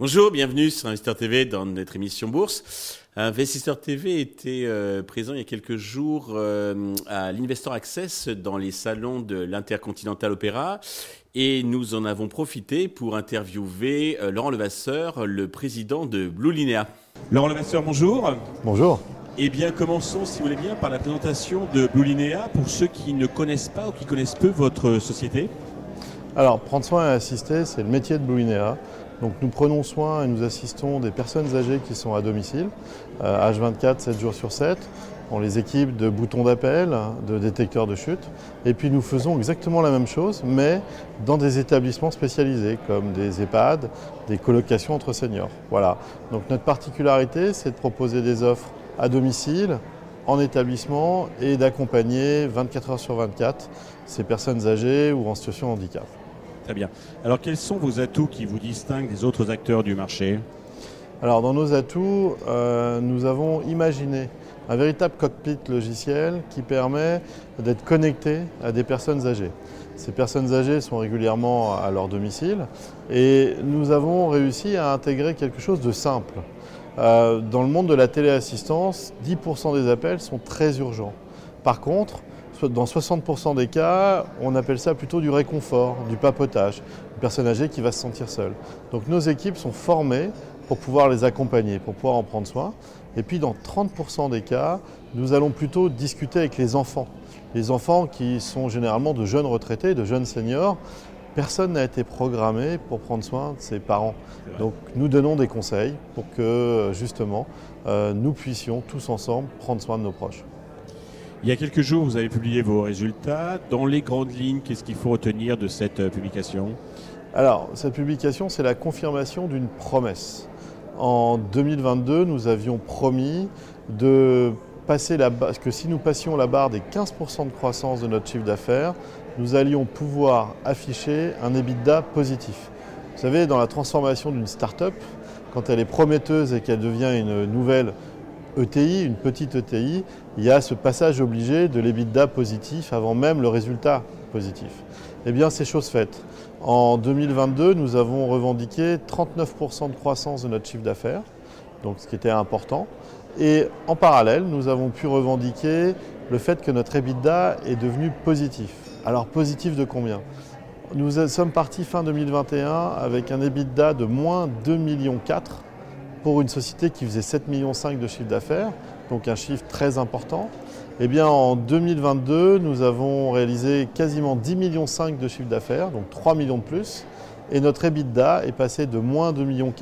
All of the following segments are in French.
Bonjour, bienvenue sur Investisseur TV dans notre émission Bourse. Investisseur TV était euh, présent il y a quelques jours euh, à l'Investor Access dans les salons de l'Intercontinental Opéra et nous en avons profité pour interviewer euh, Laurent Levasseur, le président de Blue Linea. Laurent Levasseur, bonjour. Bonjour. Eh bien, commençons, si vous voulez bien, par la présentation de Blue Linea pour ceux qui ne connaissent pas ou qui connaissent peu votre société. Alors, prendre soin et assister, c'est le métier de Blue Linea. Donc nous prenons soin et nous assistons des personnes âgées qui sont à domicile, H24, euh, 7 jours sur 7. On les équipe de boutons d'appel, de détecteurs de chute. Et puis nous faisons exactement la même chose, mais dans des établissements spécialisés, comme des EHPAD, des colocations entre seniors. Voilà. Donc notre particularité, c'est de proposer des offres à domicile, en établissement et d'accompagner 24 heures sur 24 ces personnes âgées ou en situation de handicap. Très bien. Alors quels sont vos atouts qui vous distinguent des autres acteurs du marché? Alors dans nos atouts, euh, nous avons imaginé un véritable cockpit logiciel qui permet d'être connecté à des personnes âgées. Ces personnes âgées sont régulièrement à leur domicile et nous avons réussi à intégrer quelque chose de simple. Euh, dans le monde de la téléassistance, 10% des appels sont très urgents. Par contre, dans 60% des cas, on appelle ça plutôt du réconfort, du papotage, une personne âgée qui va se sentir seule. Donc nos équipes sont formées pour pouvoir les accompagner, pour pouvoir en prendre soin. Et puis dans 30% des cas, nous allons plutôt discuter avec les enfants. Les enfants qui sont généralement de jeunes retraités, de jeunes seniors. Personne n'a été programmé pour prendre soin de ses parents. Donc nous donnons des conseils pour que justement euh, nous puissions tous ensemble prendre soin de nos proches. Il y a quelques jours, vous avez publié vos résultats. Dans les grandes lignes, qu'est-ce qu'il faut retenir de cette euh, publication? Alors, cette publication, c'est la confirmation d'une promesse. En 2022, nous avions promis de passer la que si nous passions la barre des 15% de croissance de notre chiffre d'affaires, nous allions pouvoir afficher un EBITDA positif. Vous savez, dans la transformation d'une start-up, quand elle est prometteuse et qu'elle devient une nouvelle ETI, une petite ETI, il y a ce passage obligé de l'EBITDA positif avant même le résultat positif. Eh bien, c'est chose faite. En 2022, nous avons revendiqué 39% de croissance de notre chiffre d'affaires, donc ce qui était important. Et en parallèle, nous avons pu revendiquer le fait que notre EBITDA est devenu positif. Alors positif de combien? Nous sommes partis fin 2021 avec un EBITDA de moins 2,4 millions pour une société qui faisait 7,5 millions de chiffre d'affaires, donc un chiffre très important. Eh bien, en 2022, nous avons réalisé quasiment 10,5 millions de chiffre d'affaires, donc 3 millions de plus, et notre EBITDA est passé de moins 2,4 millions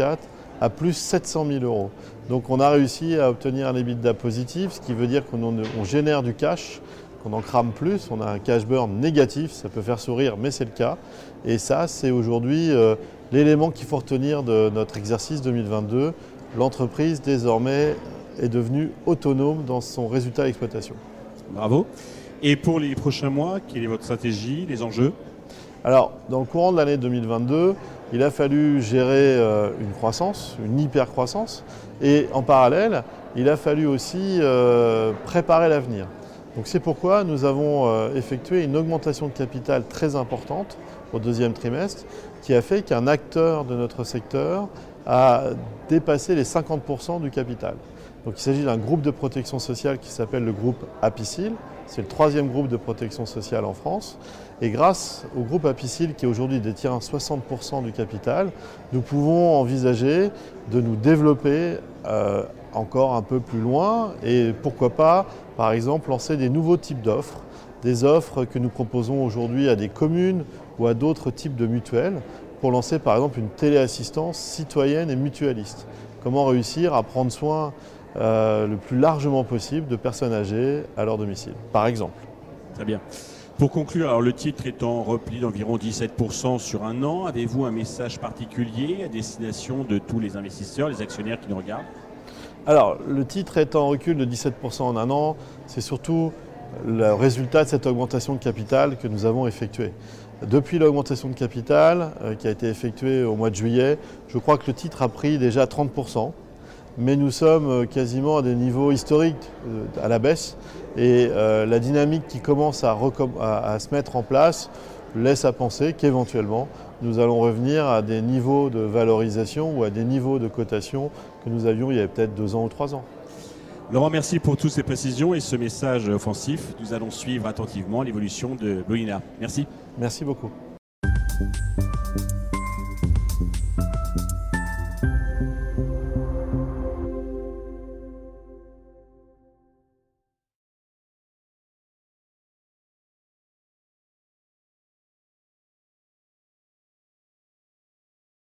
à plus 700 000 euros. Donc on a réussi à obtenir un EBITDA positif, ce qui veut dire qu'on génère du cash, qu'on en crame plus, on a un cash burn négatif, ça peut faire sourire, mais c'est le cas. Et ça, c'est aujourd'hui euh, l'élément qu'il faut retenir de notre exercice 2022. L'entreprise, désormais, est devenue autonome dans son résultat d'exploitation. Bravo. Et pour les prochains mois, quelle est votre stratégie, les enjeux? Alors, dans le courant de l'année 2022, il a fallu gérer euh, une croissance, une hyper-croissance, et en parallèle, il a fallu aussi euh, préparer l'avenir. Donc c'est pourquoi nous avons euh, effectué une augmentation de capital très importante au deuxième trimestre qui a fait qu'un acteur de notre secteur a dépassé les 50% du capital. Donc il s'agit d'un groupe de protection sociale qui s'appelle le groupe Apicil. C'est le troisième groupe de protection sociale en France. Et grâce au groupe Apicil qui aujourd'hui détient 60% du capital, nous pouvons envisager de nous développer euh, encore un peu plus loin et pourquoi pas, par exemple, lancer des nouveaux types d'offres, des offres que nous proposons aujourd'hui à des communes ou à d'autres types de mutuelles pour lancer par exemple une téléassistance citoyenne et mutualiste. Comment réussir à prendre soin euh, le plus largement possible de personnes âgées à leur domicile, par exemple? Très bien. Pour conclure, alors le titre est en repli d'environ 17% sur un an. Avez-vous un message particulier à destination de tous les investisseurs, les actionnaires qui nous regardent? Alors, le titre est en recul de 17% en un an. C'est surtout le résultat de cette augmentation de capital que nous avons effectuée. Depuis l'augmentation de capital euh, qui a été effectuée au mois de juillet, je crois que le titre a pris déjà 30%. mais nous sommes quasiment à des niveaux historiques à la baisse. Et la dynamique qui commence à se mettre en place laisse à penser qu'éventuellement, nous allons revenir à des niveaux de valorisation ou à des niveaux de cotation que nous avions il y a peut-être deux ans ou trois ans. Laurent, merci pour toutes ces précisions et ce message offensif. Nous allons suivre attentivement l'évolution de Bolina. Merci. Merci beaucoup.